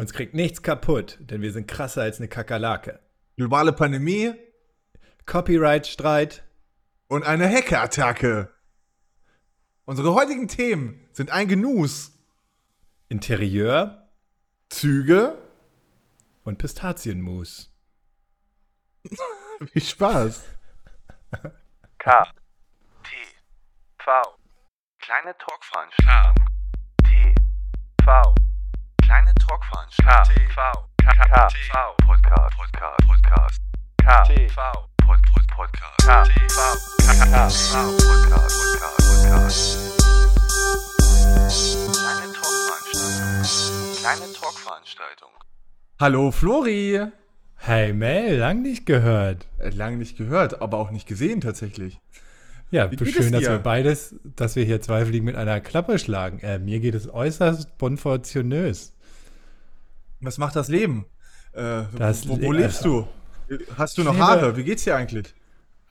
Uns kriegt nichts kaputt, denn wir sind krasser als eine Kakerlake. Globale Pandemie Copyright-Streit. und eine Hackerattacke. Unsere heutigen Themen sind ein Genuss, Interieur Züge, und Pistazienmus. viel Spaß. K. T. V. Kleine Talkveranstaltung. T. V. Kleine Talkveranstaltung. K. V. K. K. V. Podcast. Podcast. Podcast. K. T. V. Pod. Pod. Podcast. K. T. V. K. K. V. Podcast. Podcast. Podcast. Kleine Talkveranstaltung. Kleine Talkveranstaltung. Hallo Flori. Hey Mel, lang nicht gehört. Äh, Lange nicht gehört, aber auch nicht gesehen tatsächlich. Ja, schön, dass wir beides, dass wir hier zwei Fliegen mit einer Klappe schlagen. Äh, mir geht es äußerst bonfortionös. Was macht das Leben? Äh, Das wo, wo Le- lebst du? Hast du noch Haare? Wie geht's dir eigentlich?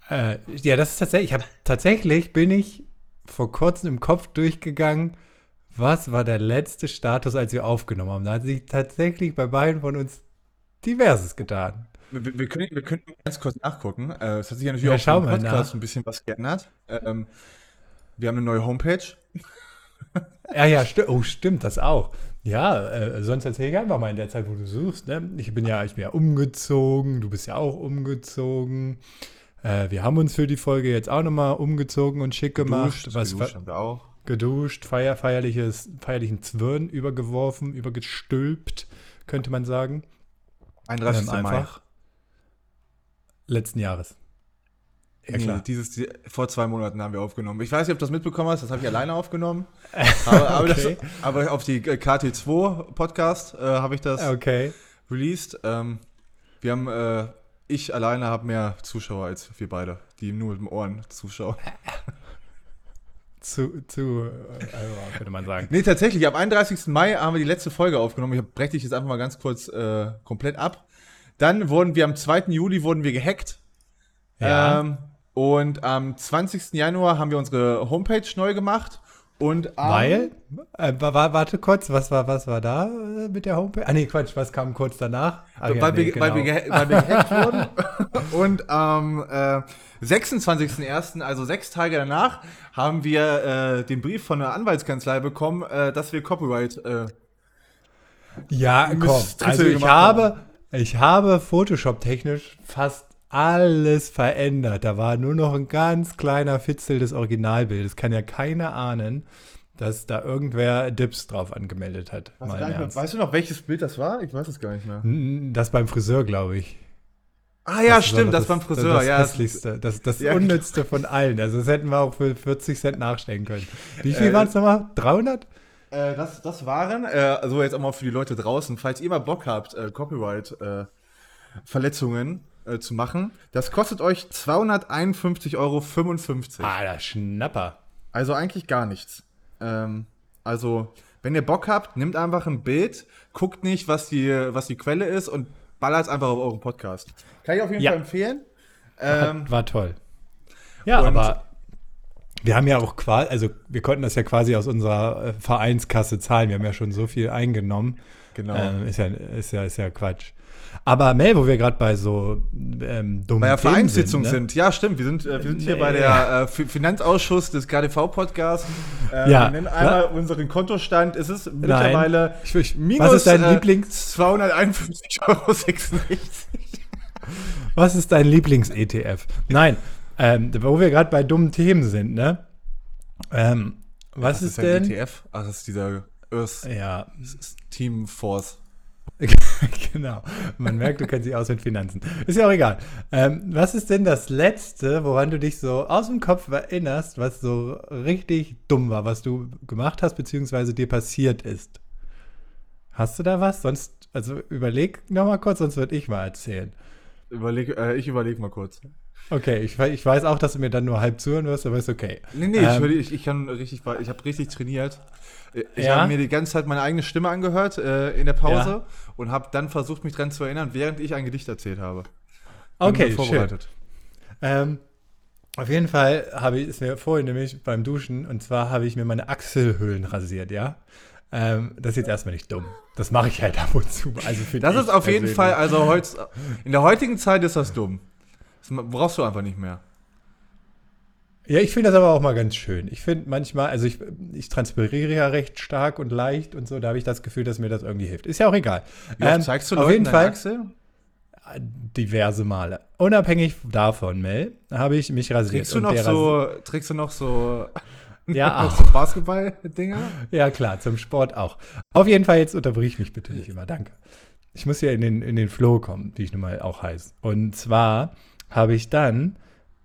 Äh, ja, das ist tatsächlich, ich habe tatsächlich bin ich vor kurzem im Kopf durchgegangen, was war der letzte Status, als wir aufgenommen haben. Da hat sich tatsächlich bei beiden von uns diverses getan. Wir, wir, können, wir könnten ganz kurz nachgucken. Äh, es hat sich ja natürlich Ja, auch im Podcast nach. ein bisschen was geändert. Ähm, wir haben eine neue Homepage. Ja, ja, sti oh, stimmt, das auch. Ja, äh, sonst erzähl ich einfach mal in der Zeit, wo du suchst. Ne? Ich bin ja, ich bin ja umgezogen, du bist ja auch umgezogen. Äh, wir haben uns für die Folge jetzt auch nochmal umgezogen und schick gemacht. Geduscht, was geduscht haben wir auch. geduscht, feier, feierliches, feierlichen Zwirn übergeworfen, übergestülpt, könnte man sagen. 31. Ähm, Mai. einfach letzten Jahres. Ja, Nee, klar. dieses, die, vor zwei Monaten haben wir aufgenommen. Ich weiß nicht, ob du das mitbekommen hast, das habe ich alleine aufgenommen. Aber, aber, Okay. das, aber auf die äh, KT2 Podcast äh, habe ich das Okay. released. Ähm, wir haben, äh, ich alleine habe mehr Zuschauer als wir beide, die nur mit den Ohren zuschauen. Zu, zu äh, also, könnte man sagen. Nee, tatsächlich, am 31. Mai haben wir die letzte Folge aufgenommen. Ich breche dich jetzt einfach mal ganz kurz äh, komplett ab. Dann wurden wir am 2. Juli wurden wir gehackt. Ja. Ähm, und am 20. Januar haben wir unsere Homepage neu gemacht. Und Weil? Äh, wa- wa- warte kurz, was war, was war da äh, mit der Homepage? Ah, nee, Quatsch, was kam kurz danach? Ja, weil, nee, wir, weil, wir, genau. weil wir gehackt wurden. Und am äh, 26.01., also sechs Tage danach, haben wir äh, den Brief von der Anwaltskanzlei bekommen, äh, dass wir Copyright. Äh, Ja, komm. Also ich habe, ich habe Photoshop-technisch fast alles verändert. Da war nur noch ein ganz kleiner Fitzel des Originalbildes. Kann ja keiner ahnen, dass da irgendwer Dips drauf angemeldet hat. Weißt, Mal weißt du noch, welches Bild das war? Ich weiß es gar nicht mehr. Das beim Friseur, glaube ich. Ah ja, Das stimmt, aber das, beim Friseur. Das, ja, das das- hässlichste, das, das Ja, unnützste von allen. Also das hätten wir auch für 40 Cent nachstellen können. Wie viel Äh, waren es nochmal? 300? Äh, das, das waren, äh, also jetzt auch mal für die Leute draußen, falls ihr mal Bock habt, äh, Copyright-Verletzungen äh, zu machen, das kostet euch 251,55 Euro. Ah, der Schnapper. Also eigentlich gar nichts. Ähm, also, wenn ihr Bock habt, nehmt einfach ein Bild, guckt nicht, was die, was die Quelle ist und ballert es einfach auf euren Podcast. Kann ich auf jeden Ja. Fall empfehlen. Ähm, War toll. Ja, aber wir haben ja auch quasi, also wir konnten das ja quasi aus unserer äh, Vereinskasse zahlen. Wir haben ja schon so viel eingenommen. genau. Ähm, ist, ja, ist, ja, ist ja Quatsch. Aber Mel, wo wir gerade bei so ähm, dummen bei der Themen Vereinssitzung sind, sind, ne? ja, stimmt. Wir sind, äh, wir sind hier Nee. bei der äh, Fi- Finanzausschuss des KDV-Podcasts. Äh, Ja. Wir nennen einmal unseren Kontostand. Es ist mittlerweile Ich, ich, minus was ist dein äh, Lieblings, 251,66 Euro. was ist dein Lieblings-ETF? Nein, ähm, wo wir gerade bei dummen Themen sind, ne? Ähm, was, ist, denn? ETF? Ach, das ist dieser Earth Ja, Team Force. genau. Man merkt, du kennst dich aus mit Finanzen. Ist ja auch egal. Ähm, was ist denn das Letzte, woran du dich so aus dem Kopf erinnerst, was so richtig dumm war, was du gemacht hast, beziehungsweise dir passiert ist? Hast du da was? Sonst, also überleg noch mal kurz, sonst würde ich mal erzählen. Überleg, äh, ich überlege mal kurz. Okay, ich, ich weiß auch, dass du mir dann nur halb zuhören wirst, aber ist okay. Nee, nee, Ähm, ich, ich, ich kann richtig, ich habe richtig trainiert. Ich Ja? habe mir die ganze Zeit meine eigene Stimme angehört äh, in der Pause Ja. und habe dann versucht, mich dran zu erinnern, während ich ein Gedicht erzählt habe. Bin Okay, gut schön. Ähm, auf jeden Fall habe ich es mir vorhin nämlich beim Duschen und zwar habe ich mir meine Achselhöhlen rasiert, ja. Ähm, das ist jetzt erstmal nicht dumm. Das mache ich halt ab und zu. Also Das ist auf jeden. Fall, also heutz, in der heutigen Zeit ist das dumm. Das brauchst du einfach nicht mehr. Ja, ich finde das aber auch mal ganz schön. Ich finde manchmal, also ich, ich transpiriere ja recht stark und leicht und so, da habe ich das Gefühl, dass mir das irgendwie hilft. Ist ja auch egal. Oft Ähm, zeigst du auf Leuten jeden deine Fall Achsel? diverse Male. Unabhängig davon, Mel, habe ich mich rasiert. Trägst du noch so, trägst du noch so, Ja, auch. so Basketball-Dinger? Ja, klar, zum Sport auch. Auf jeden Fall, jetzt unterbrich mich bitte nicht immer, danke. Ich muss ja in den, in den Flow kommen, wie ich nun mal auch heiße. Und zwar habe ich dann,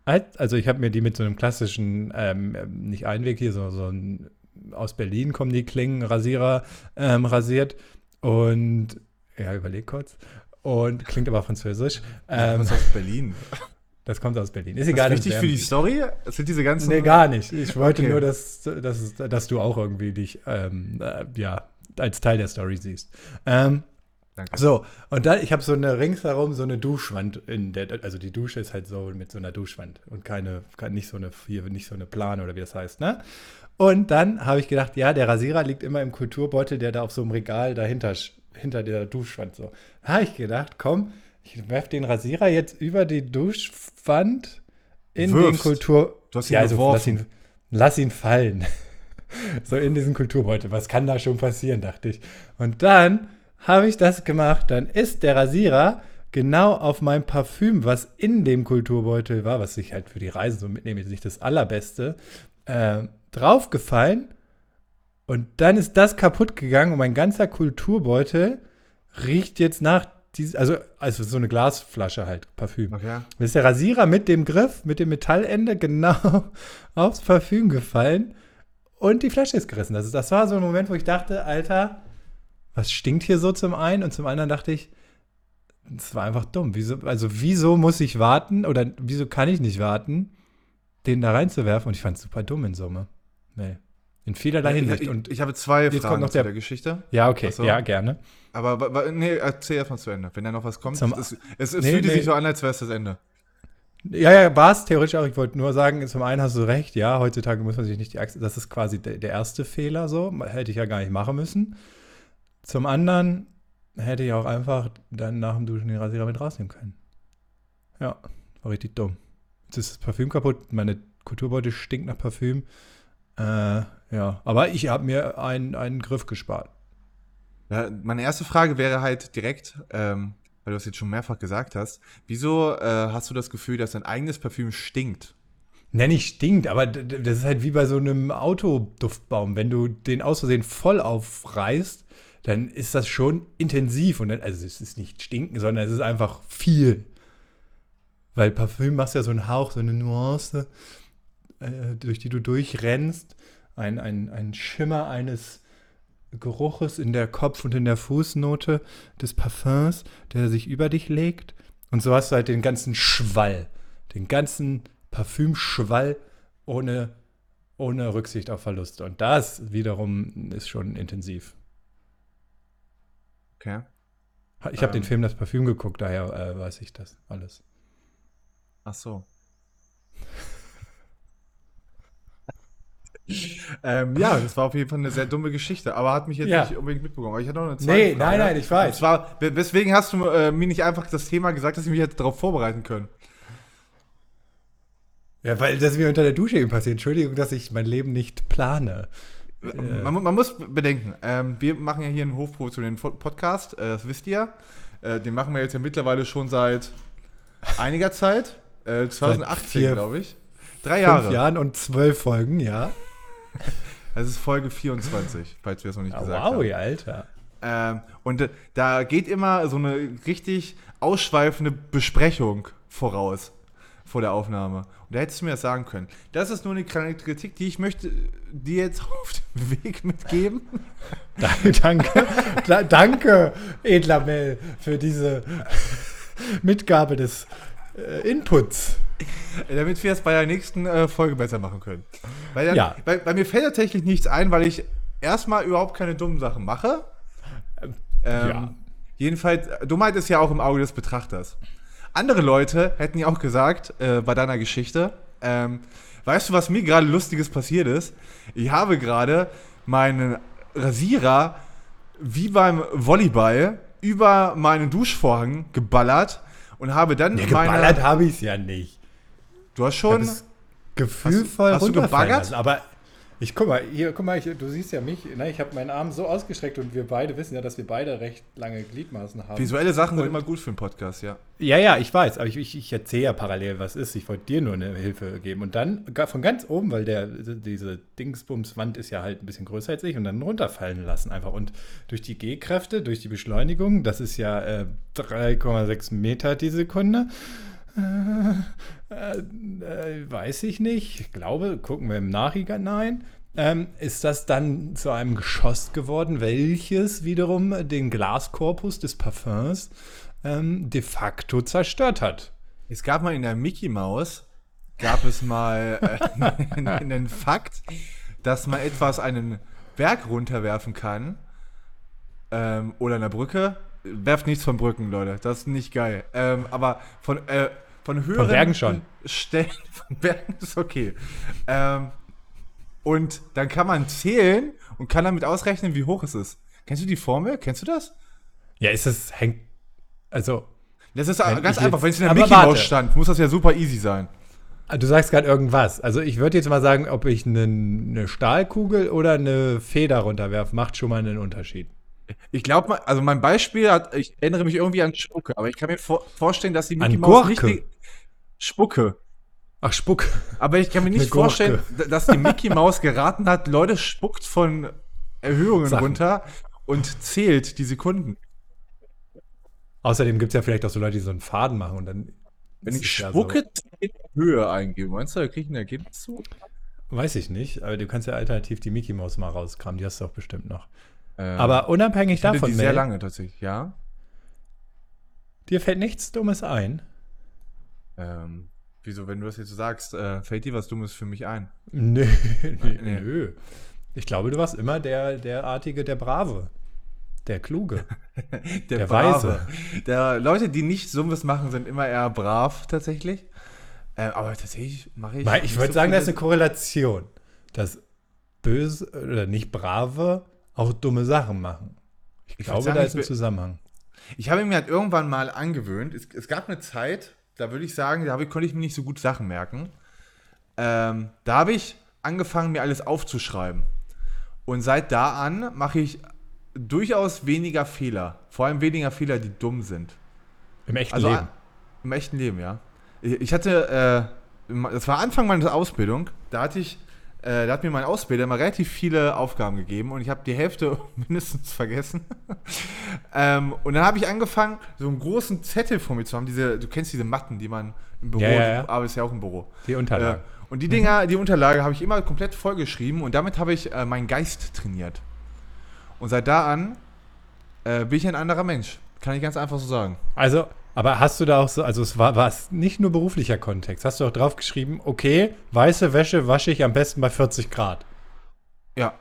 als- also ich habe mir die mit so einem klassischen, ähm, nicht Einweg hier, so, so ein, aus Berlin kommen die Klingen, Rasierer ähm, rasiert. Und, ja, überleg kurz. Und klingt aber französisch. Ähm, Was aus Berlin? Das kommt aus Berlin. Ist Ist egal. das wichtig für die Story? Sind diese ganzen. Nee, gar nicht. Ich wollte Okay. nur, dass, dass, dass du auch irgendwie dich ähm, äh, ja, als Teil der Story siehst. Ähm, Danke. so, und dann, ich habe so eine ringsherum so eine Duschwand in der, also die Dusche ist halt so mit so einer Duschwand und keine, kein- nicht so eine, hier, nicht so eine Plane oder wie das heißt, ne? Und dann habe ich gedacht, ja, der Rasierer liegt immer im Kulturbeutel, der da auf so einem Regal dahinter, hinter der Duschwand so. Da habe ich gedacht, komm, ich werfe den Rasierer jetzt über die Duschwand in den Wirfst. Kultur. Du hast ihn ja, also geworfen. lass ihn, lass ihn fallen. so in diesen Kulturbeutel. Was kann da schon passieren, dachte ich. Und dann habe ich das gemacht. Dann ist der Rasierer genau auf mein Parfüm, was in dem Kulturbeutel war, was ich halt für die Reise so mitnehme, ist nicht das allerbeste, äh, draufgefallen. Und dann ist das kaputt gegangen und mein ganzer Kulturbeutel riecht jetzt nach dieses, also, also so eine Glasflasche halt, Parfüm. Okay. Dann ist der Rasierer mit dem Griff, mit dem Metallende genau aufs Parfüm gefallen und die Flasche ist gerissen. Das, ist, das war so ein Moment, wo ich dachte, Alter, was stinkt hier so zum einen? Und zum anderen dachte ich, das war einfach dumm. Wieso, also wieso muss ich warten oder wieso kann ich nicht warten, den da reinzuwerfen? Und ich fand es super dumm in Summe. Nee. In vielerlei Ich, Hinsicht. ich, Und ich habe zwei jetzt Fragen kommt noch zu der- der Geschichte. ja, okay, so. ja, gerne. Aber nee, erzähl erstmal zu Ende. Wenn da noch was kommt. Zum- es es, es Nee, fühlte nee. sich so an, als wäre es das Ende. Ja, ja, war es theoretisch auch. Ich wollte nur sagen, zum einen hast du recht, ja, heutzutage muss man sich nicht die Achse, das ist quasi der, der erste Fehler so, hätte ich ja gar nicht machen müssen. Zum anderen hätte ich auch einfach dann nach dem Duschen den Rasierer mit rausnehmen können. Ja, war richtig dumm. Jetzt ist das Parfüm kaputt, meine Kulturbeutel stinkt nach Parfüm. Äh, ja, aber ich habe mir einen, einen Griff gespart. Ja, meine erste Frage wäre halt direkt, ähm, weil du das jetzt schon mehrfach gesagt hast, wieso äh, hast du das Gefühl, dass dein eigenes Parfüm stinkt? Ne, nicht stinkt, aber das ist halt wie bei so einem Autoduftbaum. Wenn du den aus Versehen voll aufreißt, dann ist das schon intensiv. Und dann, also es ist nicht stinken, sondern es ist einfach viel. Weil Parfüm machst ja so einen Hauch, so eine Nuance, äh, durch die du durchrennst. Ein, ein, ein Schimmer eines Geruches in der Kopf- und in der Fußnote des Parfums, der sich über dich legt. Und so hast du halt den ganzen Schwall, den ganzen Parfümschwall ohne, ohne Rücksicht auf Verluste. Und das wiederum ist schon intensiv. Okay. Ich habe den Ähm. Film Das Parfüm geguckt, daher äh, weiß ich das alles. Ach so. Ähm, ja, das war auf jeden Fall eine sehr dumme Geschichte, aber hat mich jetzt Ja. nicht unbedingt mitbekommen. Aber ich hatte noch eine zweite Nee, Frage. nein, nein, ich weiß. Und zwar, we- weswegen hast du äh, mir nicht einfach das Thema gesagt, dass ich mich jetzt darauf vorbereiten können? Ja, weil das mir unter der Dusche eben passiert. Entschuldigung, dass ich mein Leben nicht plane. Man, mu- man muss bedenken, ähm, wir machen ja hier einen hofprofessionellen Fo- Podcast, äh, das wisst ihr. Äh, den machen wir jetzt ja mittlerweile schon seit einiger Zeit. Äh, 2018, vier- glaube ich. Drei Fünf Jahre. Jahren und zwölf Folgen, ja. Das ist Folge 24, falls wir es noch nicht Ah, gesagt wow, haben. ja, Alter. Ähm, und äh, da geht immer so eine richtig ausschweifende Besprechung voraus vor der Aufnahme. Und da hättest du mir das sagen können. Das ist nur eine kleine Kritik, die ich möchte dir jetzt auf den Weg mitgeben. Danke, danke, da, danke, edler Mel, für diese Mitgabe des äh, Inputs. Damit wir es bei der nächsten äh, Folge besser machen können. Weil, dann, Ja. weil, weil mir fällt tatsächlich nichts ein, weil ich erstmal überhaupt keine dummen Sachen mache. Ähm, ja. Jedenfalls, Dummheit ist ja auch im Auge des Betrachters. Andere Leute hätten ja auch gesagt, äh, bei deiner Geschichte, ähm, weißt du, was mir gerade Lustiges passiert ist? Ich habe gerade meinen Rasierer wie beim Volleyball über meinen Duschvorhang geballert und habe dann Ja, meine. geballert habe ich es ja nicht. Du hast schon. gefühlvoll hast du runterfallen gebaggert? lassen. Aber ich guck mal, hier, guck mal, ich, du siehst ja mich, ne, ich habe meinen Arm so ausgestreckt und wir beide wissen ja, dass wir beide recht lange Gliedmaßen haben. Visuelle Sachen sind immer gut für einen Podcast, ja. Ja, ja, ich weiß, aber ich, ich, ich erzähle ja parallel, was ist. Ich wollte dir nur eine Hilfe geben. Und dann von ganz oben, weil der, diese Dingsbumswand ist ja halt ein bisschen größer als ich, und dann runterfallen lassen einfach. Und durch die G-Kräfte, durch die Beschleunigung, das ist ja äh, 3,6 Meter die Sekunde. Äh, äh, weiß ich nicht. Ich glaube, gucken wir im Nachhinein. Ähm, ist das dann zu einem Geschoss geworden, welches wiederum den Glaskorpus des Parfums ähm, de facto zerstört hat. Es gab mal in der Mickey Maus, gab es mal äh, einen Fakt, dass man etwas einen Berg runterwerfen kann ähm, oder eine Brücke. Werft nichts von Brücken, Leute, das ist nicht geil. Ähm, aber von, äh, von höheren Bergen schon. Stellen, von Bergen ist okay. Ähm, und dann kann man zählen und kann damit ausrechnen, wie hoch es ist. Kennst du die Formel? Kennst du das? Ja, ist es hängt. Also, Das ist ganz einfach. Wenn es in der Mickey. Maus stand, muss das ja super easy sein. du sagst gerade irgendwas. Also, ich würde jetzt mal sagen, ob ich eine, eine Stahlkugel oder eine Feder runterwerfe, macht schon mal einen Unterschied. Ich glaube, also mein Beispiel hat, ich erinnere mich irgendwie an Spucke, aber ich kann mir vor, vorstellen, dass die Mickey An Maus nicht Gurke? die, Spucke. Ach, Spuck. Aber ich kann mir nicht vorstellen, dass die Mickey Maus geraten hat, Leute spuckt von Erhöhungen Sachen. runter und zählt die Sekunden. Außerdem gibt es ja vielleicht auch so Leute, die so einen Faden machen und dann. Wenn ich Spucke in Höhe eingebe, meinst du, da kriege ich ein Ergebnis zu? Weiß ich nicht, aber du kannst ja alternativ die Mickey Maus mal rauskramen, die hast du doch bestimmt noch. Ähm, Aber unabhängig davon, die sehr Mel, lange tatsächlich, ja. dir fällt nichts Dummes ein. Ähm, wieso, wenn du das jetzt so sagst, äh, fällt dir was Dummes für mich ein? Nö, nö, Nee. nö. Ich glaube, du warst immer der, derartige, der Brave. Der Kluge. Der, Der Brave. Weise. Der Leute, die nicht Summes machen, sind immer eher brav tatsächlich. Äh, aber tatsächlich mache ich. Ich würde so sagen, da ist eine Korrelation. Dass böse oder nicht brave auch dumme Sachen machen. Ich, würd glaube, sagen, da ich ist ein Zusammenhang. Ich habe mir halt irgendwann mal angewöhnt. Es, es gab eine Zeit, da würde ich sagen, da konnte ich mir nicht so gut Sachen merken. Ähm, da habe ich angefangen, mir alles aufzuschreiben. Und seit da an mache ich durchaus weniger Fehler. Vor allem weniger Fehler, die dumm sind. Im echten Also Leben. im echten Leben, ja. Ich hatte, äh, das war Anfang meiner Ausbildung, da hatte ich, äh, da hat mir mein Ausbilder mal relativ viele Aufgaben gegeben und ich habe die Hälfte mindestens vergessen. ähm, und dann habe ich angefangen, so einen großen Zettel vor mir zu haben. Diese, du kennst diese Matten, die man im Büro, Ja, ja, ja. du arbeitest ja auch im Büro. Die Äh, Unterlagen. und die Dinger, die Unterlage habe ich immer komplett vollgeschrieben und damit habe ich äh, meinen Geist trainiert. Und seit da an äh, bin ich ein anderer Mensch. Kann ich ganz einfach so sagen. Also, aber hast du da auch so, also es war, war es nicht nur beruflicher Kontext, hast du auch drauf geschrieben, okay, weiße Wäsche wasche ich am besten bei 40 Grad. Ja.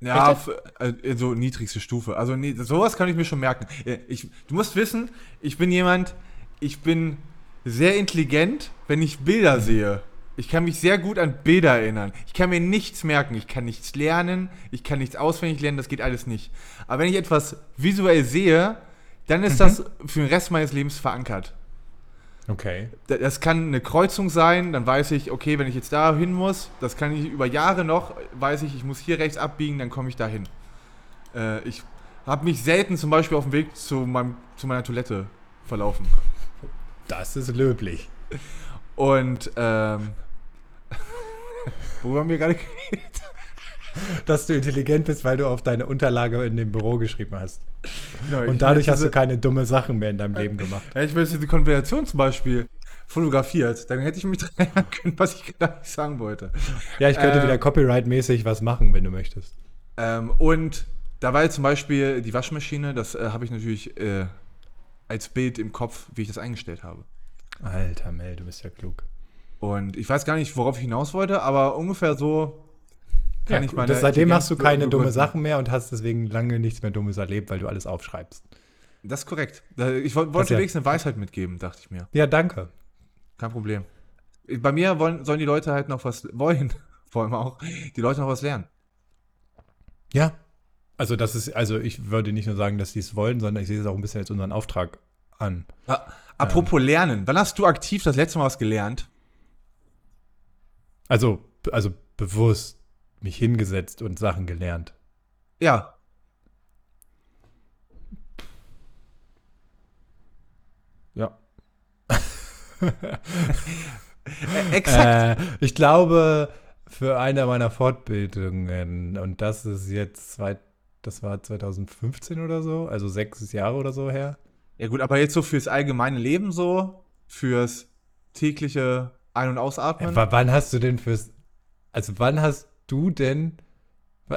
Ja, Echt f- äh, so niedrigste Stufe. Also nee, sowas kann ich mir schon merken. Äh, Ich, du musst wissen, ich bin jemand, ich bin sehr intelligent, wenn ich Bilder sehe. Ich kann mich sehr gut an Bilder erinnern. Ich kann mir nichts merken. Ich kann nichts lernen. Ich kann nichts auswendig lernen. Das geht alles nicht. Aber wenn ich etwas visuell sehe, dann ist das für den Rest meines Lebens verankert. Okay. Da- Das kann eine Kreuzung sein, dann weiß ich, okay, wenn ich jetzt da hin muss, das kann ich über Jahre noch, weiß ich, ich muss hier rechts abbiegen, dann komme ich da hin. Äh, ich habe mich selten zum Beispiel auf dem Weg zu, meinem, zu meiner Toilette verlaufen. Das ist löblich. Und, ähm, worüber haben wir gerade geredet? Dass du intelligent bist, weil du auf deine Unterlage in dem Büro geschrieben hast. Genau, ich Und dadurch hast du diese- keine dumme Sachen mehr in deinem Leben gemacht. Ja, ich jetzt diese Konversation zum Beispiel fotografiert, dann hätte ich mich dran erinnern können, was ich gerade nicht sagen wollte. Ja, ich könnte Ähm, wieder copyright-mäßig was machen, wenn du möchtest. Ähm, und da war jetzt zum Beispiel die Waschmaschine, das äh, habe ich natürlich äh, als Bild im Kopf, wie ich das eingestellt habe. Alter Mel, du bist ja klug. Und ich weiß gar nicht, worauf ich hinaus wollte, aber ungefähr so kann ich meine. das, seitdem hast du keine dumme. Sachen mehr und hast deswegen lange nichts mehr Dummes erlebt, weil du alles aufschreibst. Das ist korrekt. Ich wollte Das ja- wenigstens eine Weisheit mitgeben, dachte ich mir. Ja, danke. Kein Problem. Bei mir wollen, sollen die Leute halt noch was wollen, vor allem auch, die Leute noch was lernen. Ja. Also das ist, also ich würde nicht nur sagen, dass die es wollen, sondern ich sehe es auch ein bisschen als unseren Auftrag an. Ah, Apropos Lernen. Wann hast du aktiv das letzte Mal was gelernt? Also, also bewusst mich hingesetzt und Sachen gelernt. Ja. Ja. Äh, exakt. Äh, ich glaube, für eine meiner Fortbildungen, und das ist jetzt zwei, das war 2015 oder so, also sechs Jahre oder so her. Ja gut, aber jetzt so fürs allgemeine Leben so, fürs tägliche Ein- und Ausatmen. W wann hast du denn fürs, also wann hast du denn,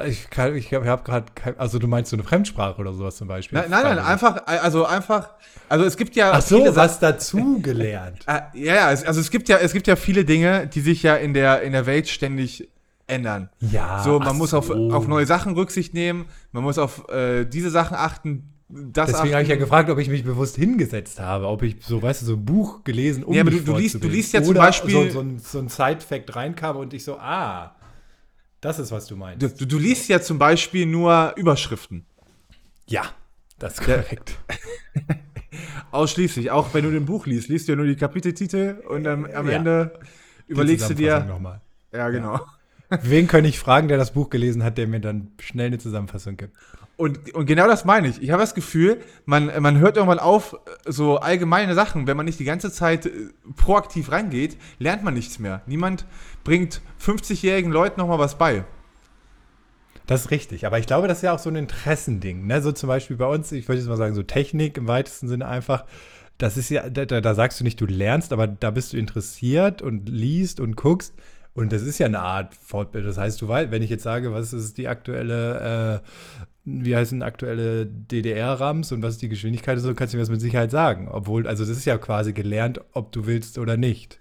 ich, kann- ich habe hab gerade, also du meinst so eine Fremdsprache oder sowas zum Beispiel? nein, nein, nein, einfach, also einfach, also es gibt ja Ach so, viele was dazu gelernt. Äh, ja, ja, also es gibt ja, es gibt ja viele Dinge, die sich ja in der, in der Welt ständig ändern. Ja. So, man muss auf, so. auf neue Sachen Rücksicht nehmen, man muss auf äh, diese Sachen achten, das Deswegen habe ich ja gefragt, ob ich mich bewusst hingesetzt habe, ob ich so, weißt du, so ein Buch gelesen, um Ja, aber du- du liest- du liest ja zum Beispiel- so, so ein, so ein Side-Fact reinkam und ich so, ah, das ist, was du meinst. Du, du liest ja zum Beispiel nur Überschriften. ja, das ist korrekt. Ausschließlich. Auch wenn du ein Buch liest, liest du ja nur die Kapiteltitel und am, am Ja. Ende überlegst du dir. Nochmal. Ja, genau. Wen könnte ich fragen, der das Buch gelesen hat, der mir dann schnell eine Zusammenfassung gibt? Und, und genau das meine ich. Ich habe das Gefühl, man, man hört irgendwann auf, so allgemeine Sachen, wenn man nicht die ganze Zeit äh, proaktiv reingeht, lernt man nichts mehr. Niemand bringt 50-jährigen Leuten nochmal was bei. Das ist richtig, aber ich glaube, das ist ja auch so ein Interessending. Ne? So zum Beispiel bei uns, ich würde jetzt mal sagen, so Technik im weitesten Sinne einfach. Das ist ja, da, da da sagst du nicht, du lernst, aber da bist du interessiert und liest und guckst. Und das ist ja eine Art Fortbildung. Das heißt, du weißt, wenn ich jetzt sage, was ist die aktuelle, äh, wie heißen aktuelle DDR-RAMs und was ist die Geschwindigkeit, so kannst du mir das mit Sicherheit sagen. Obwohl, also das ist ja quasi gelernt, ob du willst oder nicht.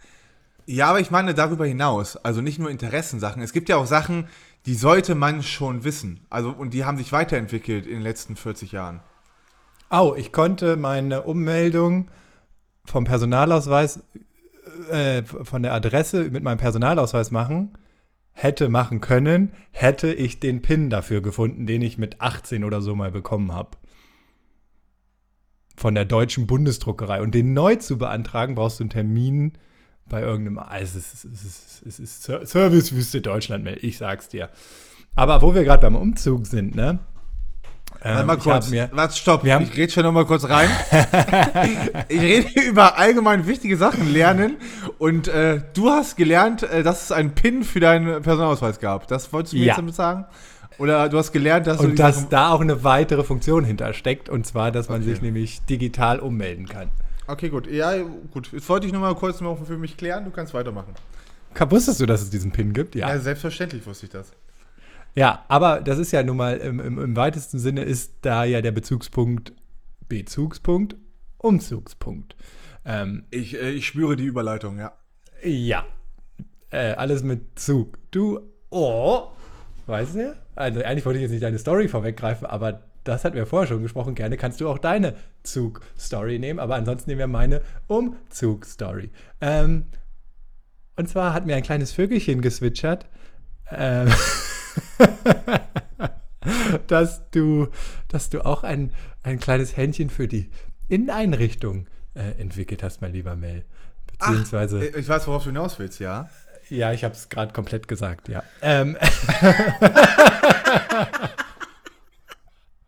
Ja, aber ich meine darüber hinaus. Also nicht nur Interessensachen. Es gibt ja auch Sachen, die sollte man schon wissen. Also, und die haben sich weiterentwickelt in den letzten 40 Jahren. Oh, ich konnte meine Ummeldung vom Personalausweis, äh, von der Adresse mit meinem Personalausweis machen. Hätte machen können, hätte ich den PIN dafür gefunden, den ich mit 18 oder so mal bekommen habe. Von der deutschen Bundesdruckerei. Und den neu zu beantragen, brauchst du einen Termin bei irgendeinem. Also es ist, es ist, es ist Ser- Servicewüste Deutschland, ich sag's dir. Aber wo wir gerade beim Umzug sind, ne? Warte Ähm, mal ich kurz. mir, Warte, stopp. wir haben- ich rede schon noch mal kurz rein. ich rede über allgemein wichtige Sachen lernen. Und äh, du hast gelernt, äh, dass es einen PIN für deinen Personalausweis gab. Das wolltest du mir Ja. jetzt damit sagen? Oder du hast gelernt, dass Und dass Sachen- da auch eine weitere Funktion hintersteckt, und zwar, dass man Okay. sich nämlich digital ummelden kann. Okay, gut. Ja, gut. Jetzt wollte ich nur mal kurz noch für mich klären. Du kannst weitermachen. Wusstest du, dass es diesen PIN gibt? Ja, Ja. selbstverständlich wusste ich das. Ja, aber das ist ja nun mal im, im, im weitesten Sinne ist da ja der Bezugspunkt Bezugspunkt Umzugspunkt. Ähm, Ich, äh, ich spüre die Überleitung, ja. ja, äh, alles mit Zug. Du, oh, weißt du? Also eigentlich wollte ich jetzt nicht deine Story vorweggreifen, aber das hatten wir vorher schon gesprochen. Gerne kannst du auch deine Zug-Story nehmen, aber ansonsten nehmen wir meine Umzug-Story. Ähm, und zwar hat mir ein kleines Vögelchen geswitchert, ähm, dass du, dass du auch ein, ein kleines Händchen für die Inneneinrichtung äh, entwickelt hast, mein lieber Mel. Beziehungsweise. Ich weiß, worauf du hinaus willst, ja. Ja, ich habe es gerade komplett gesagt, ja. Ähm,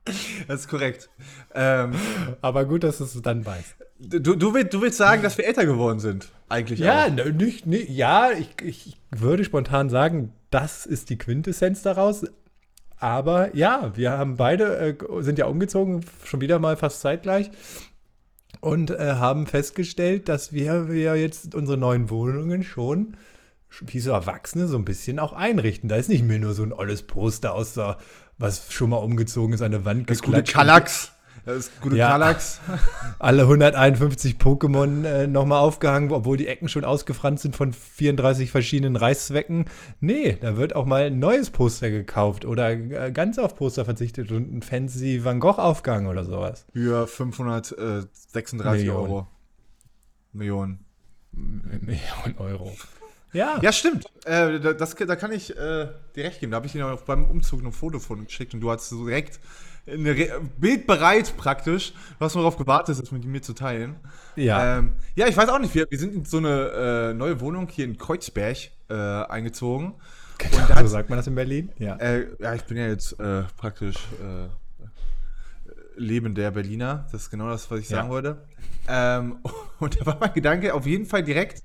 Das ist korrekt. Ähm, aber gut, dass du es dann weißt. du, du, willst, du willst sagen, dass wir älter geworden sind. Eigentlich Ja, auch. ne, nicht, nicht, ja, ich, ich würde spontan sagen, das ist die Quintessenz daraus. Aber ja, wir haben beide, äh, sind ja umgezogen, schon wieder mal fast zeitgleich. Und äh, haben festgestellt, dass wir, wir jetzt unsere neuen Wohnungen schon wie so Erwachsene so ein bisschen auch einrichten. Da ist nicht mehr nur so ein olles Poster aus der, was schon mal umgezogen ist, an der Wand Das gute geklatscht. Kallax. Das gute Ja. Kallax. alle 151 Pokémon äh, nochmal aufgehangen, obwohl die Ecken schon ausgefranst sind von 34 verschiedenen Reißzwecken. Nee, da wird auch mal ein neues Poster gekauft oder äh, ganz auf Poster verzichtet und ein fancy Van Gogh aufgehangen oder sowas. Für 536 Millionen. Euro. Millionen. Millionen Euro. Ja. Ja, stimmt. Äh, da- das, da kann ich äh, dir recht geben. Da habe ich dir auch beim Umzug ein Foto von geschickt und du hast so direkt ein Bild bereit praktisch. Du hast nur darauf gewartet, das mit mir zu teilen. Ja. Ähm, ja, ich weiß auch nicht. Wir, wir sind in so eine äh, neue Wohnung hier in Kreuzberg äh, eingezogen. Genau, und da so sagt man das in Berlin? Ja. Äh, ja, ich bin ja jetzt äh, praktisch Leben der Berliner. Das ist genau das, was ich Ja. sagen wollte. Ähm, und da war mein Gedanke auf jeden Fall direkt,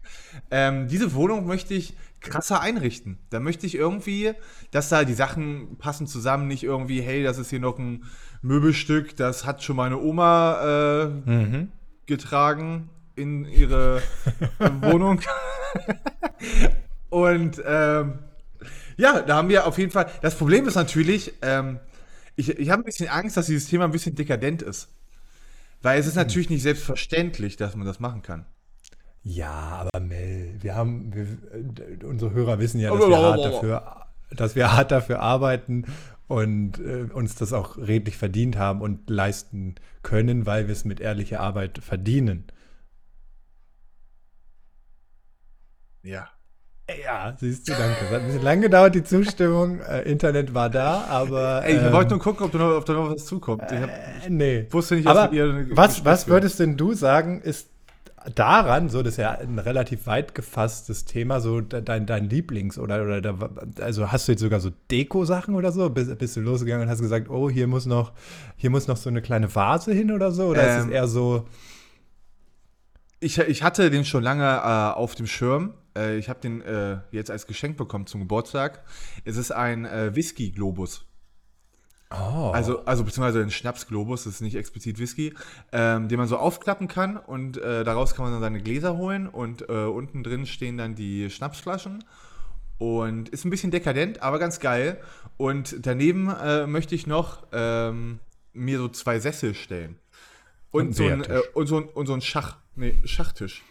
ähm, diese Wohnung möchte ich krasser einrichten. Da möchte ich irgendwie, dass da die Sachen passen zusammen, nicht irgendwie, hey, das ist hier noch ein Möbelstück, das hat schon meine Oma äh, Mhm. getragen in ihre Wohnung. Und ähm, ja, da haben wir auf jeden Fall. Das Problem ist natürlich, ähm, ich, ich habe ein bisschen Angst, dass dieses Thema ein bisschen dekadent ist. Weil es ist natürlich nicht selbstverständlich, dass man das machen kann. Ja, aber Mel, wir haben, wir, äh, unsere Hörer wissen ja, dass wir hart dafür, dass wir hart dafür arbeiten und äh, uns das auch redlich verdient haben und leisten können, weil wir es mit ehrlicher Arbeit verdienen. Ja. Ja, siehst du, danke. Es hat ein bisschen lang gedauert, die Zustimmung. Äh, Internet war da, aber. Ey, ich ähm, wollte nur gucken, ob da noch, noch was zukommt. Ich hab, äh, nee. wusste nicht, Aber ihr was, was würdest denn du sagen, ist daran, so das ist ja ein relativ weit gefasstes Thema, so de- dein, dein Lieblings- oder, oder da, also hast du jetzt sogar so Deko-Sachen oder so? Bist, bist du losgegangen und hast gesagt, oh, hier muss noch, hier muss noch so eine kleine Vase hin oder so? Oder ist es Ähm, eher so, Ich, ich hatte den schon lange äh, auf dem Schirm. Äh, ich habe den äh, jetzt als Geschenk bekommen zum Geburtstag. Es ist ein äh, Whisky-Globus. oh, Also, also beziehungsweise ein Schnapsglobus, das ist nicht explizit Whisky, ähm, den man so aufklappen kann und äh, daraus kann man dann seine Gläser holen und äh, unten drin stehen dann die Schnapsflaschen und ist ein bisschen dekadent, aber ganz geil. Und daneben äh, möchte ich noch ähm, mir so zwei Sessel stellen. Und, Und so, ein, äh, und, so ein, und so ein Schach, nee, Schachtisch.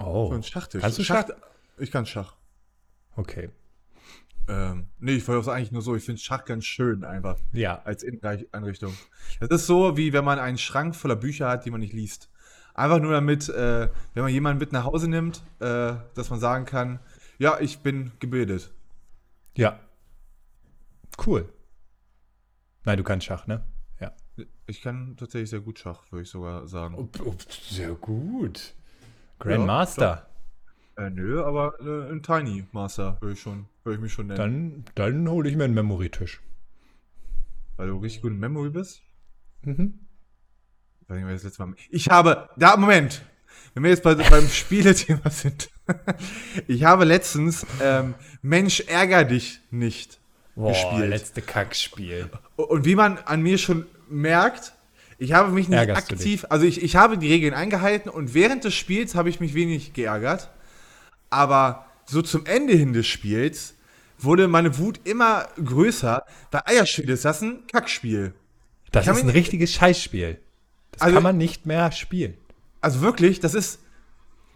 Oh. So ein Schachtisch. Kannst du Schach? Ich kann Schach. Okay. Ähm, nee, ich wollte auch eigentlich nur so, ich finde Schach ganz schön einfach. Ja. als Inneneinrichtung. Das ist so, wie wenn man einen Schrank voller Bücher hat, die man nicht liest. Einfach nur damit, äh, wenn man jemanden mit nach Hause nimmt, äh, dass man sagen kann, ja, ich bin gebildet. Ja. Cool. Nein, du kannst Schach, ne? Ja. Ich kann tatsächlich sehr gut Schach, würde ich sogar sagen. sehr gut. Grandmaster. Äh, nö, aber äh, ein Tiny Master würde ich schon, würde ich mich schon nennen. Dann, dann hole ich mir einen Memory-Tisch. Weil du richtig gut in Memory bist. Mhm. Ich habe, da, Moment. Wenn wir jetzt bei, beim Spielethema sind. ich habe letztens ähm, Mensch, ärger dich nicht Boah, gespielt. letzte Kackspiel. Und wie man an mir schon merkt, ich habe mich nicht Ärgerst aktiv, also ich, ich habe die Regeln eingehalten und während des Spiels habe ich mich wenig geärgert. Aber so zum Ende hin des Spiels wurde meine Wut immer größer. Bei Eierspiel ist das ein Kackspiel. Das ist ein richtiges Scheißspiel. Das Also- kann man nicht mehr spielen. Also wirklich, das ist.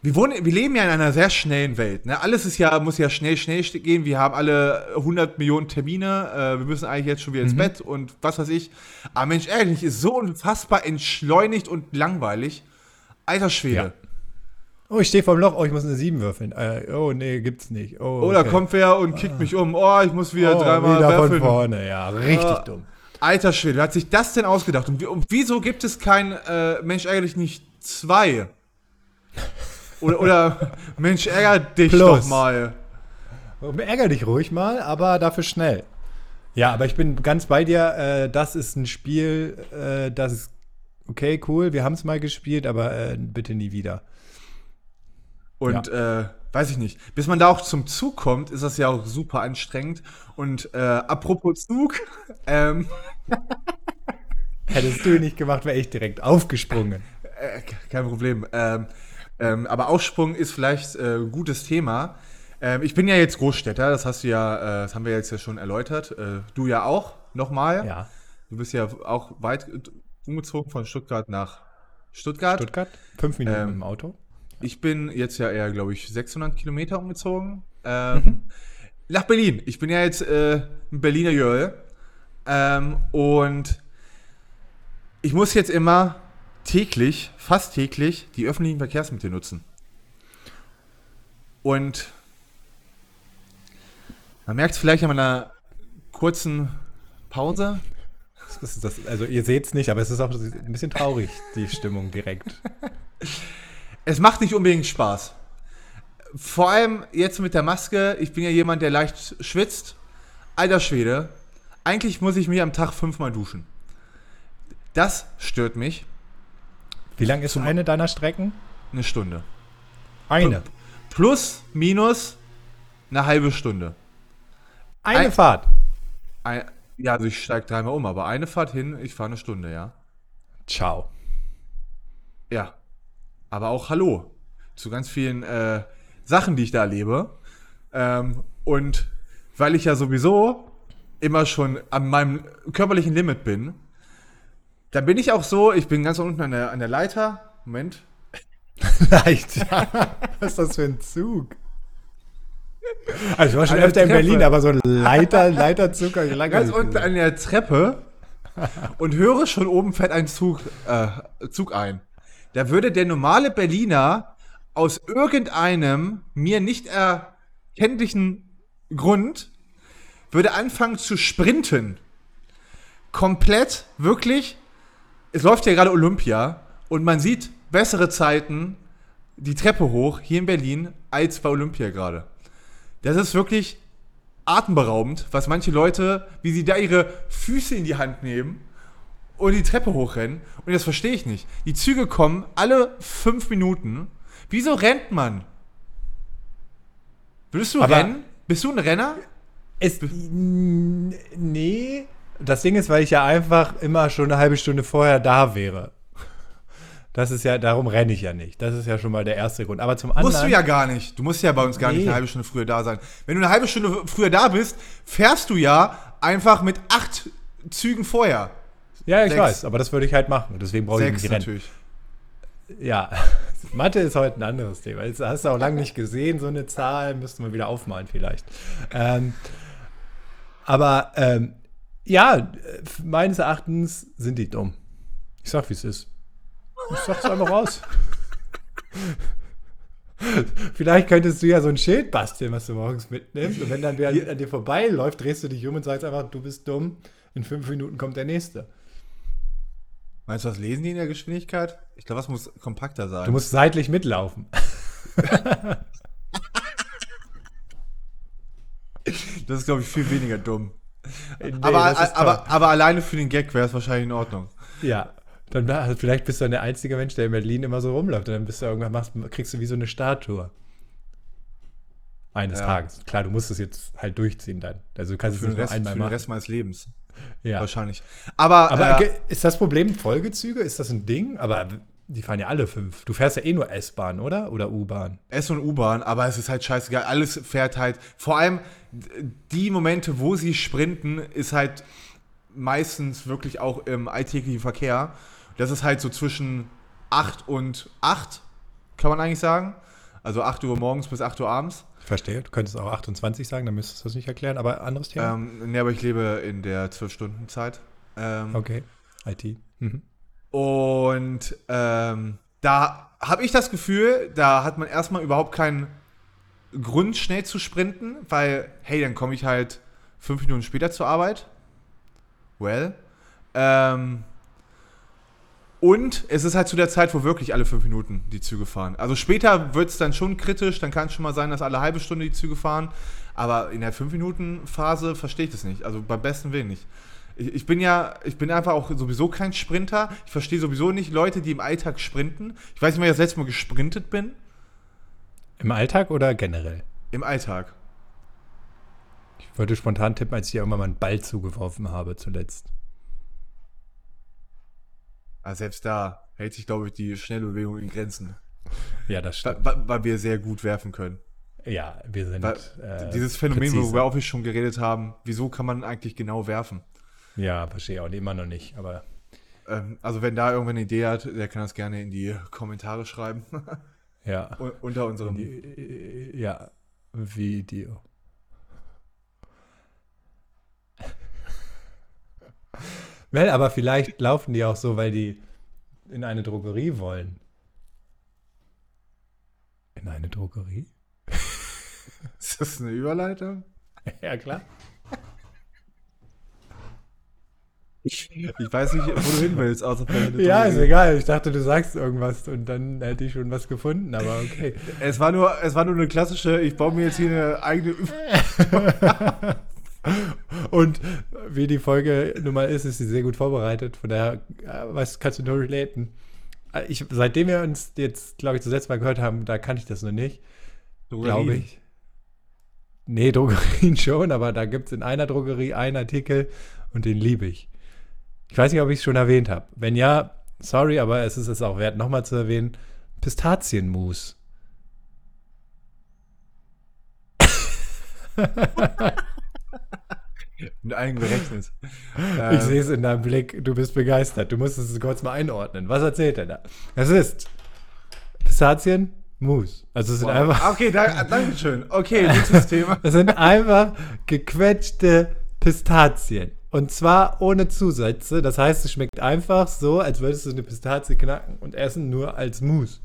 Wir, wohnen, wir leben ja in einer sehr schnellen Welt. Ne? Alles ist ja, muss ja schnell, schnell gehen. Wir haben alle 100 Millionen Termine. Äh, wir müssen eigentlich jetzt schon wieder ins Bett und was weiß ich. Aber Mensch, ehrlich, ist so unfassbar entschleunigt und langweilig. Alter Schwede. Ja. Oh, ich stehe vorm Loch. Oh, ich muss eine 7 würfeln. Äh, oh, nee, gibt's nicht. Oh, Oder okay. kommt wer und kickt mich um. Oh, ich muss wieder oh, dreimal wieder von werfeln. vorne. Ja, richtig Ah. dumm. Alter Schwede, wer hat sich das denn ausgedacht? Und, und wieso gibt es kein äh, Mensch ärgerlich nicht zwei? Oder, oder Mensch ärger dich Plus. doch mal. Ärger dich ruhig mal, aber dafür schnell. Ja, aber ich bin ganz bei dir. Äh, das ist ein Spiel, äh, das ist okay, cool. Wir haben es mal gespielt, aber äh, bitte nie wieder. Und äh, weiß ich nicht. Bis man da auch zum Zug kommt, ist das ja auch super anstrengend. Und äh, apropos Zug, ähm, Hättest du nicht gemacht, wäre ich direkt aufgesprungen. kein Problem. Ähm, ähm, aber Aufsprung ist vielleicht äh, ein gutes Thema. Ähm, ich bin ja jetzt Großstädter, das hast du ja, äh, das haben wir jetzt ja schon erläutert. Äh, du ja auch, nochmal. Ja. Du bist ja auch weit umgezogen von Stuttgart nach Stuttgart. Stuttgart, fünf Minuten Ähm, im Auto. Ich bin jetzt ja eher, glaube ich, 600 Kilometer umgezogen. Ähm, Nach Berlin. Ich bin ja jetzt äh, ein Berliner Jöll. Ähm, und ich muss jetzt immer täglich, fast täglich, die öffentlichen Verkehrsmittel nutzen. Und Man merkt es vielleicht an meiner kurzen Pause. Das das, also ihr seht es nicht, aber es ist auch ein bisschen traurig, die Stimmung direkt. Es macht nicht unbedingt Spaß. Vor allem jetzt mit der Maske. Ich bin ja jemand, der leicht schwitzt. Alter Schwede. Eigentlich muss ich mir am Tag fünfmal duschen. Das stört mich. Wie lang ist eine deiner Strecken? Eine Stunde. Eine. Plus, minus eine halbe Stunde. Eine Ein- Fahrt. Ein, ja, also ich steige dreimal um, aber eine Fahrt hin, ich fahre eine Stunde, ja. Ciao. Ja. Aber auch Hallo zu ganz vielen äh, Sachen, die ich da erlebe. Ähm, und weil ich ja sowieso immer schon an meinem körperlichen Limit bin, dann bin ich auch so, ich bin ganz unten an der, an der Leiter. Moment. Leicht. Was ist das für ein Zug? Also ich war schon öfter in. Berlin, aber so ein Leiter, Leiterzug Ganz unten gesehen. an der Treppe und höre schon oben fährt ein Zug, äh, Zug ein. Da würde der normale Berliner aus irgendeinem mir nicht erkenntlichen Grund würde anfangen zu sprinten. Komplett, wirklich. Es läuft ja gerade Olympia und man sieht bessere Zeiten die Treppe hoch hier in Berlin als bei Olympia gerade. Das ist wirklich atemberaubend, was manche Leute, wie sie da ihre Füße in die Hand nehmen und die Treppe hochrennen. Und das verstehe ich nicht. Die Züge kommen alle fünf Minuten. Wieso rennt man? Würdest du Aber- rennen? Bist du ein Renner? Es, nee, das Ding ist, weil ich ja einfach immer schon eine halbe Stunde vorher da wäre. Das ist ja, darum renne ich ja nicht. Das ist ja schon mal der erste Grund. Aber zum anderen. Musst du ja gar nicht. Du musst ja bei uns gar nicht Nee. eine halbe Stunde früher da sein. Wenn du eine halbe Stunde früher da bist, fährst du ja einfach mit acht Zügen vorher. Ja, ich Sechs. weiß, aber das würde ich halt machen. Deswegen brauche ich nicht rennen. natürlich. Ja, Mathe ist heute ein anderes Thema. Das hast du auch lange nicht gesehen, so eine Zahl. Müsste man wieder aufmalen vielleicht. Ähm, aber ähm, ja, äh, meines Erachtens sind die dumm. Ich sag, wie es ist. Ich sag's einfach raus. Vielleicht könntest du ja so ein Schild basteln, was du morgens mitnimmst. Und wenn dann wer an dir vorbeiläuft, drehst du dich um und sagst einfach, du bist dumm. In fünf Minuten kommt der nächste. Meinst du, was lesen die in der Geschwindigkeit? Ich glaube, was muss kompakter sein. Du musst seitlich mitlaufen. das ist, glaube ich, viel weniger dumm. Nee, aber, ist aber, aber alleine für den Gag wäre es wahrscheinlich in Ordnung. Ja, dann also vielleicht bist du dann der einzige Mensch, der in Berlin immer so rumläuft. Und dann bist du irgendwann machst, kriegst du wie so eine Statue. Eines Ja. Tages. Klar, du musst es jetzt halt durchziehen dann. Also du kannst Für es den, nicht nur Rest, für einmal den machen. Rest meines Lebens. ja. Wahrscheinlich. Aber, Aber äh, ge- ist das Problem Folgezüge? Ist das ein Ding? Aber die fahren ja alle fünf. Du fährst ja eh nur S-Bahn, oder? Oder U-Bahn. S- und U-Bahn, aber es ist halt scheißegal. Alles fährt halt. Vor allem die Momente, wo sie sprinten, ist halt meistens wirklich auch im alltäglichen Verkehr. Das ist halt so zwischen 8 und 8, kann man eigentlich sagen. Also 8 Uhr morgens bis 8 Uhr abends. Ich verstehe. Du könntest auch 28 sagen, dann müsstest du das nicht erklären. Aber anderes Thema. Ähm, nee, aber ich lebe in der 12-Stunden-Zeit. Ähm, Okay. IT. Mhm. Und ähm, da habe ich das Gefühl, da hat man erstmal überhaupt keinen Grund, schnell zu sprinten, weil, hey, dann komme ich halt fünf Minuten später zur Arbeit. Well. Ähm, und es ist halt zu der Zeit, wo wirklich alle fünf Minuten die Züge fahren. Also später wird es dann schon kritisch, dann kann es schon mal sein, dass alle halbe Stunde die Züge fahren. Aber in der fünf Minuten Phase verstehe ich das nicht. Also beim besten Willen nicht. Ich, bin ja, ich bin einfach auch sowieso kein Sprinter. Ich verstehe sowieso nicht Leute, die im Alltag sprinten. Ich weiß nicht, wann ich das letzte Mal gesprintet bin. Im Alltag oder generell? Im Alltag. Ich wollte spontan tippen, als ich dir irgendwann mal einen Ball zugeworfen habe zuletzt. Aber selbst da hält sich, glaube ich, die Schnellbewegung in Grenzen. Ja, das stimmt. weil weil wir sehr gut werfen können. Ja, wir sind. Weil, äh, dieses Phänomen, präzise. worüber wir schon geredet haben, wieso kann man eigentlich genau werfen? Ja, verstehe auch immer noch nicht, aber Ähm, also wenn da irgendwer eine Idee hat, der kann das gerne in die Kommentare schreiben. ja. Un- Unter unserem. Die- Ja, Video. Well, aber vielleicht laufen die auch so, weil die in eine Drogerie wollen. In eine Drogerie? Ist das eine Überleitung? Ja, klar. Ich weiß nicht, wo du hin willst, außer Ja, ist egal. Ich dachte, du sagst irgendwas und dann hätte ich schon was gefunden, aber okay. Es war nur, es war nur eine klassische, ich baue mir jetzt hier eine eigene. Und wie die Folge nun mal ist, ist sie sehr gut vorbereitet. Von daher, äh, was kannst du nur relaten? Äh, Ich, seitdem wir uns jetzt, glaube ich, das letzte Mal gehört haben, da kann ich das noch nicht, glaube ich. Nee, Drogerien schon, aber da gibt es in einer Drogerie einen Artikel und den liebe ich. Ich weiß nicht, ob ich es schon erwähnt habe. Wenn ja, sorry, aber es ist es auch wert, nochmal zu erwähnen. Pistazienmus. Mit allen gerechnet. Ich Ähm, sehe es in deinem Blick, du bist begeistert. Du musst es kurz mal einordnen. Was erzählt er da? Es ist Pistazienmus. Also es sind einfach, Ah, Okay, da, danke schön. Okay, nächstes Thema. es sind einfach gequetschte Pistazien. Und zwar ohne Zusätze. Das heißt, es schmeckt einfach so, als würdest du eine Pistazie knacken und essen, nur als Mousse.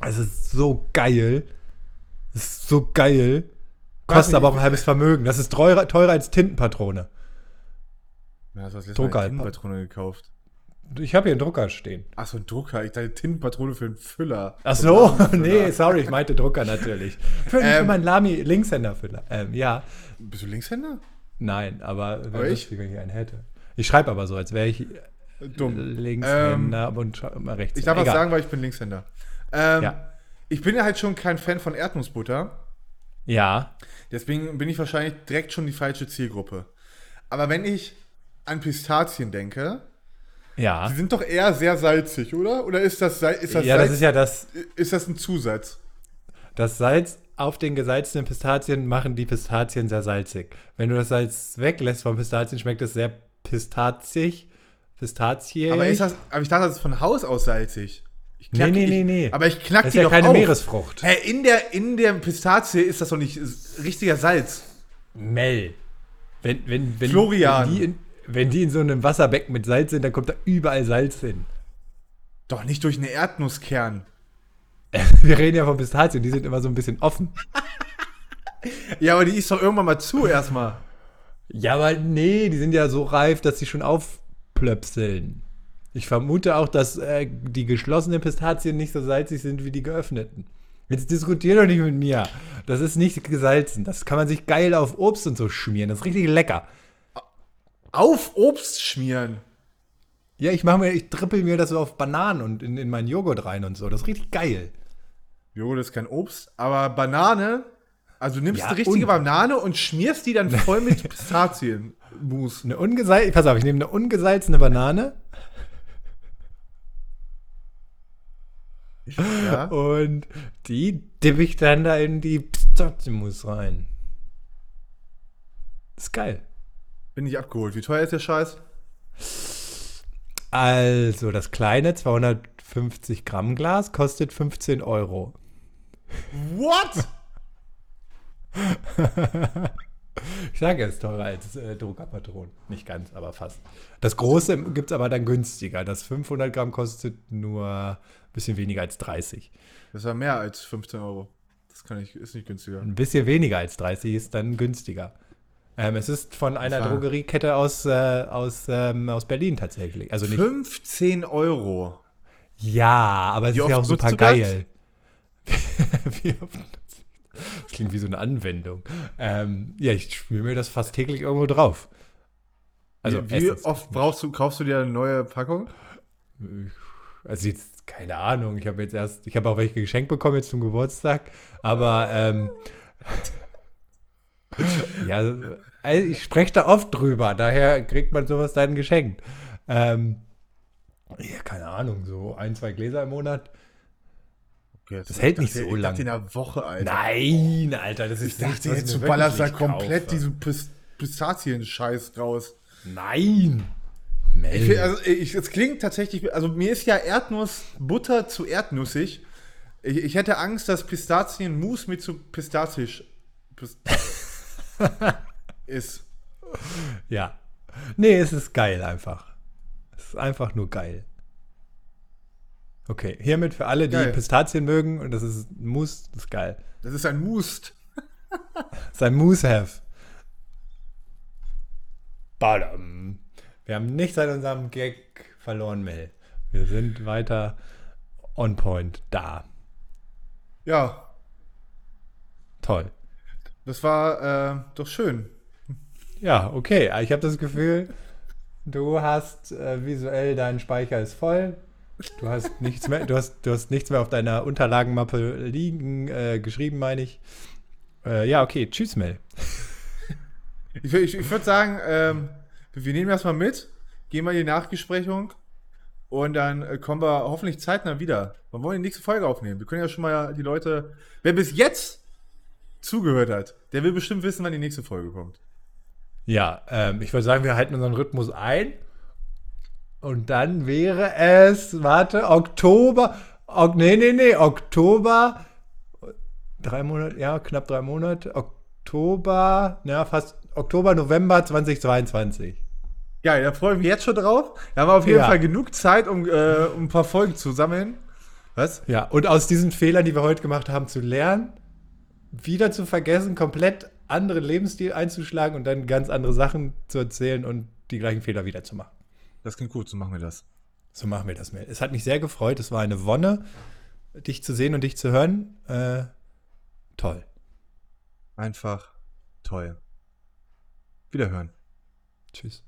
Es ist so geil. Es ist so geil. Kostet aber auch ein halbes Vermögen. Das ist teurer, teurer als Tintenpatrone. Ja, das hast du Drucker. Mal eine Tintenpatrone gekauft. Ich habe hier einen Drucker stehen. Achso, ein Drucker. Ich dachte Tintenpatrone für einen Füller. Ach so, nee, sorry, ich meinte Drucker natürlich. Für, für Ähm. meinen Lami Linkshänderfüller. Ähm, ja, Bist du Linkshänder? Nein, aber wäre Aber ich? wenn ich einen hätte. Ich schreibe aber so, als wäre ich Dumm. Linkshänder und scha- immer rechts. Ich darf was sagen, weil ich bin Linkshänder. Ähm, Ja. Ich bin ja halt schon kein Fan von Erdnussbutter. Ja, Deswegen bin ich wahrscheinlich direkt schon die falsche Zielgruppe. Aber wenn ich an Pistazien denke, ja. die sind doch eher sehr salzig, oder? Oder ist das, ist das, Ja, Salz, das ist ja das, ist das ein Zusatz? das Salz auf den gesalzenen Pistazien machen die Pistazien sehr salzig. Wenn du das Salz weglässt vom Pistazien, schmeckt es sehr pistaziig. Pistazie. Aber, ist das, aber ich dachte, das ist von Haus aus salzig. Ich Nee, nee, nee, nee. Aber ich knack Das ist die ja doch keine auf. Meeresfrucht. Hä, in der, in der Pistazie ist das doch nicht richtiger Salz. Mel. Wenn, wenn, wenn, Florian. Wenn die, in, wenn die in so einem Wasserbecken mit Salz sind, dann kommt da überall Salz hin. Doch nicht durch einen Erdnusskern. Wir reden ja von Pistazien, die sind immer so ein bisschen offen. Ja, aber die ist doch irgendwann mal zu erstmal. Ja, aber nee, die sind ja so reif, dass sie schon aufplöpseln. Ich vermute auch, dass äh, die geschlossenen Pistazien nicht so salzig sind wie die geöffneten. Jetzt diskutier doch nicht mit mir. Das ist nicht gesalzen. Das kann man sich geil auf Obst und so schmieren. Das ist richtig lecker. Auf Obst schmieren. Ja, ich mache mir, ich trippel mir das so auf Bananen und in, in meinen Joghurt rein und so. Das ist richtig geil. Jo, das ist kein Obst, aber Banane, also nimmst Ja, eine richtige und- Banane und schmierst die dann voll mit Pistazienmus. Eine ungesalzene, pass auf, ich nehme eine ungesalzene Banane Ja? und die dippe ich dann da in die Pistazienmus rein. ist geil. Bin ich abgeholt. Wie teuer ist der Scheiß? Also, das kleine 250 Gramm Glas kostet 15 Euro. What? Ich sage, es ist teurer als äh, Druckerpatronen. Nicht ganz, aber fast. Das große gibt es aber dann günstiger. Das 500 Gramm kostet nur ein bisschen weniger als 30. Das war mehr als 15 Euro. Das kann ich, ist nicht günstiger. Ein bisschen weniger als 30 ist dann günstiger. Ähm, es ist von einer war- Drogeriekette aus, äh, aus, ähm, aus Berlin tatsächlich. Also nicht. 15 Euro. Ja, aber es Wie ist ja auch super geil. Wie oft nutzt- das klingt wie so eine Anwendung. Ähm, ja, ich spüre mir das fast täglich irgendwo drauf. Also, wie wie oft brauchst du, kaufst du dir eine neue Packung? Also jetzt, keine Ahnung, ich habe jetzt erst, ich habe auch welche geschenkt bekommen jetzt zum Geburtstag, aber ähm, ja, also ich spreche da oft drüber, daher kriegt man sowas dann geschenkt. Ähm, ja, keine Ahnung, so ein, zwei Gläser im Monat. Okay, Das hält ich nicht dachte- so ich lang. in einer Woche, Alter. Nein, Alter, das ist Ich dachte jetzt, ich du mir ballerst da komplett kaufe. diesen Pis Pistazien-Scheiß draus. Nein! Ich, Mel. find- also, ich, es klingt tatsächlich, also mir ist ja Erdnussbutter zu erdnussig. Ich, ich hätte Angst, dass Pistazienmus mit zu pistazisch Pist ist. Ja. Nee, es ist geil einfach. Es ist einfach nur geil. Okay, hiermit für alle, die Geil. Pistazien mögen, und das ist Mousse, das ist geil. Das ist ein Must. Das ist ein Mousse-Have. Badam. Wir haben nichts an unserem Gag verloren, Mel. Wir sind weiter on point da. Ja, Toll. das war äh, doch schön. Ja, okay. Ich habe das Gefühl, du hast äh, visuell dein Speicher ist voll. Du hast nichts mehr, du hast, du hast nichts mehr auf deiner Unterlagenmappe liegen, äh, geschrieben, meine ich. Äh, ja, okay. Tschüss, Mel. Ich, ich, ich würde sagen, ähm, wir nehmen das mal mit, gehen mal in die Nachbesprechung und dann äh, kommen wir hoffentlich zeitnah wieder. Wir wollen die nächste Folge aufnehmen. Wir können ja schon mal die Leute, wer bis jetzt zugehört hat, der will bestimmt wissen, wann die nächste Folge kommt. Ja, ähm, ich würde sagen, wir halten unseren Rhythmus ein. Und dann wäre es, warte, Oktober. Ok, nee, nee, nee, Oktober. Drei Monate, ja, knapp drei Monate. Oktober, ja, fast Oktober, November 2022. Geil, da freue ich mich jetzt schon drauf. Da haben wir auf jeden Ja. Fall genug Zeit, um, äh, um ein paar Folgen zu sammeln. Was? Ja, und aus diesen Fehlern, die wir heute gemacht haben, zu lernen, wieder zu vergessen, komplett anderen Lebensstil einzuschlagen und dann ganz andere Sachen zu erzählen und die gleichen Fehler wieder zu machen. Das klingt gut, so machen wir das. So machen wir das, Mel. Es hat mich sehr gefreut. Es war eine Wonne, dich zu sehen und dich zu hören. Äh, toll. Einfach toll. Wiederhören. Tschüss.